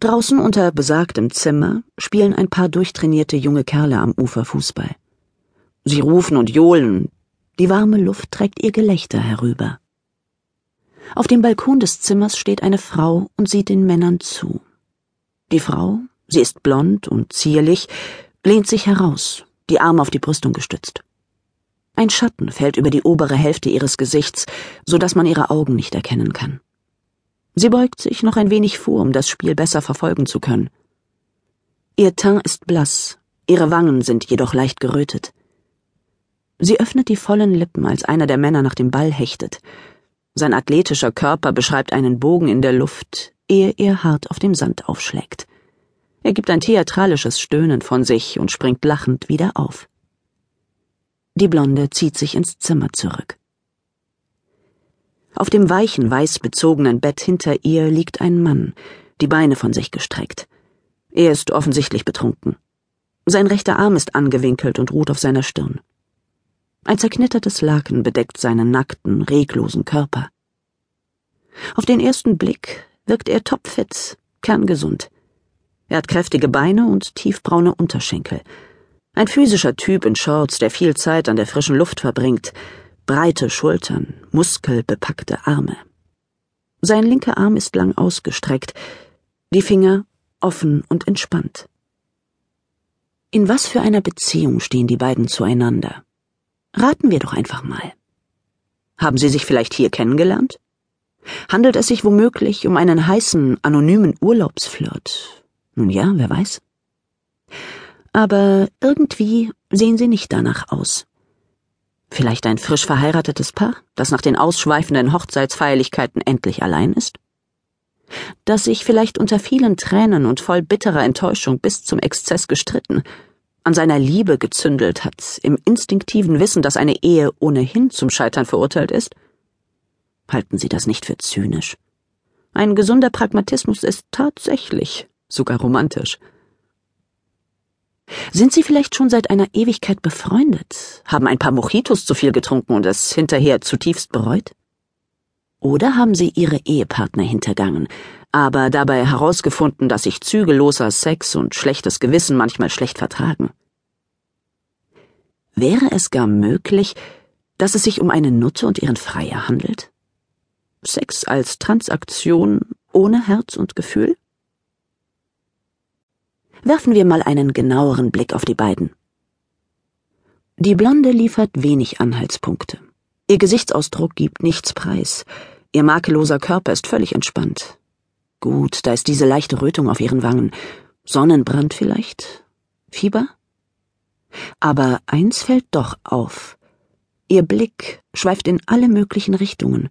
Draußen unter besagtem Zimmer spielen ein paar durchtrainierte junge Kerle am Ufer Fußball. Sie rufen und johlen, die warme Luft trägt ihr Gelächter herüber. Auf dem Balkon des Zimmers steht eine Frau und sieht den Männern zu. Die Frau, sie ist blond und zierlich, lehnt sich heraus, die Arme auf die Brüstung gestützt. Ein Schatten fällt über die obere Hälfte ihres Gesichts, so dass man ihre Augen nicht erkennen kann. Sie beugt sich noch ein wenig vor, um das Spiel besser verfolgen zu können. Ihr Teint ist blass, ihre Wangen sind jedoch leicht gerötet. Sie öffnet die vollen Lippen, als einer der Männer nach dem Ball hechtet. Sein athletischer Körper beschreibt einen Bogen in der Luft, ehe er hart auf dem Sand aufschlägt. Er gibt ein theatralisches Stöhnen von sich und springt lachend wieder auf. Die Blonde zieht sich ins Zimmer zurück. Auf dem weichen, weiß bezogenen Bett hinter ihr liegt ein Mann, die Beine von sich gestreckt. Er ist offensichtlich betrunken. Sein rechter Arm ist angewinkelt und ruht auf seiner Stirn. Ein zerknittertes Laken bedeckt seinen nackten, reglosen Körper. Auf den ersten Blick wirkt er topfit, kerngesund. Er hat kräftige Beine und tiefbraune Unterschenkel. Ein physischer Typ in Shorts, der viel Zeit an der frischen Luft verbringt, breite Schultern, muskelbepackte Arme. Sein linker Arm ist lang ausgestreckt, die Finger offen und entspannt. In was für einer Beziehung stehen die beiden zueinander? Raten wir doch einfach mal. Haben Sie sich vielleicht hier kennengelernt? Handelt es sich womöglich um einen heißen, anonymen Urlaubsflirt? Nun ja, wer weiß aber irgendwie sehen sie nicht danach aus. Vielleicht ein frisch verheiratetes Paar, das nach den ausschweifenden Hochzeitsfeierlichkeiten endlich allein ist? Das sich vielleicht unter vielen Tränen und voll bitterer Enttäuschung bis zum Exzess gestritten, an seiner Liebe gezündelt hat, im instinktiven Wissen, dass eine Ehe ohnehin zum Scheitern verurteilt ist? Halten Sie das nicht für zynisch? Ein gesunder Pragmatismus ist tatsächlich sogar romantisch. Sind Sie vielleicht schon seit einer Ewigkeit befreundet, haben ein paar Mojitos zu viel getrunken und es hinterher zutiefst bereut? Oder haben Sie Ihre Ehepartner hintergangen, aber dabei herausgefunden, dass sich zügelloser Sex und schlechtes Gewissen manchmal schlecht vertragen? Wäre es gar möglich, dass es sich um eine Nutte und ihren Freier handelt? Sex als Transaktion ohne Herz und Gefühl? Werfen wir mal einen genaueren Blick auf die beiden. Die Blonde liefert wenig Anhaltspunkte. Ihr Gesichtsausdruck gibt nichts preis. Ihr makelloser Körper ist völlig entspannt. Gut, da ist diese leichte Rötung auf ihren Wangen. Sonnenbrand vielleicht? Fieber? Aber eins fällt doch auf. Ihr Blick schweift in alle möglichen Richtungen.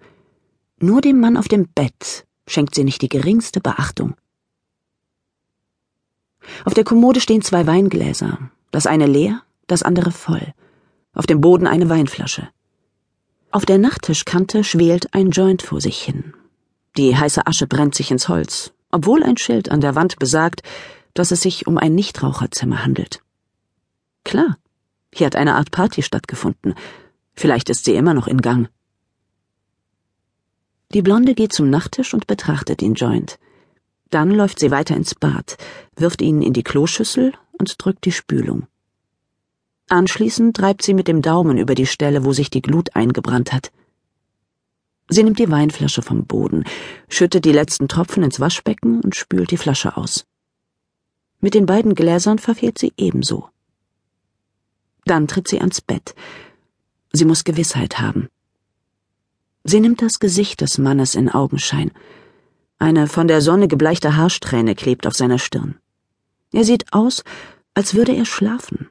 Nur dem Mann auf dem Bett schenkt sie nicht die geringste Beachtung. Auf der Kommode stehen zwei Weingläser, das eine leer, das andere voll. Auf dem Boden eine Weinflasche. Auf der Nachttischkante schwelt ein Joint vor sich hin. Die heiße Asche brennt sich ins Holz, obwohl ein Schild an der Wand besagt, dass es sich um ein Nichtraucherzimmer handelt. Klar, hier hat eine Art Party stattgefunden. Vielleicht ist sie immer noch in Gang. Die Blonde geht zum Nachttisch und betrachtet den Joint. Dann läuft sie weiter ins Bad, wirft ihn in die Kloschüssel und drückt die Spülung. Anschließend reibt sie mit dem Daumen über die Stelle, wo sich die Glut eingebrannt hat. Sie nimmt die Weinflasche vom Boden, schüttet die letzten Tropfen ins Waschbecken und spült die Flasche aus. Mit den beiden Gläsern verfehlt sie ebenso. Dann tritt sie ans Bett. Sie muss Gewissheit haben. Sie nimmt das Gesicht des Mannes in Augenschein, eine von der Sonne gebleichte Haarsträhne klebt auf seiner Stirn. Er sieht aus, als würde er schlafen.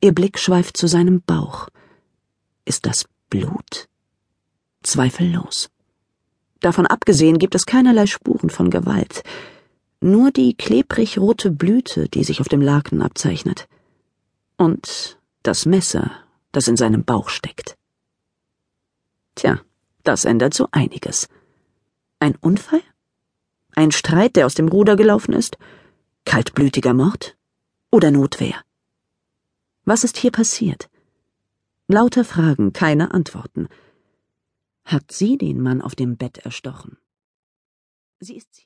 Ihr Blick schweift zu seinem Bauch. Ist das Blut? Zweifellos. Davon abgesehen gibt es keinerlei Spuren von Gewalt, nur die klebrig rote Blüte, die sich auf dem Laken abzeichnet. Und das Messer, das in seinem Bauch steckt. Tja, das ändert so einiges. Ein Unfall? Ein Streit, der aus dem Ruder gelaufen ist? Kaltblütiger Mord? Oder Notwehr? Was ist hier passiert? Lauter Fragen, keine Antworten. Hat sie den Mann auf dem Bett erstochen? Sie ist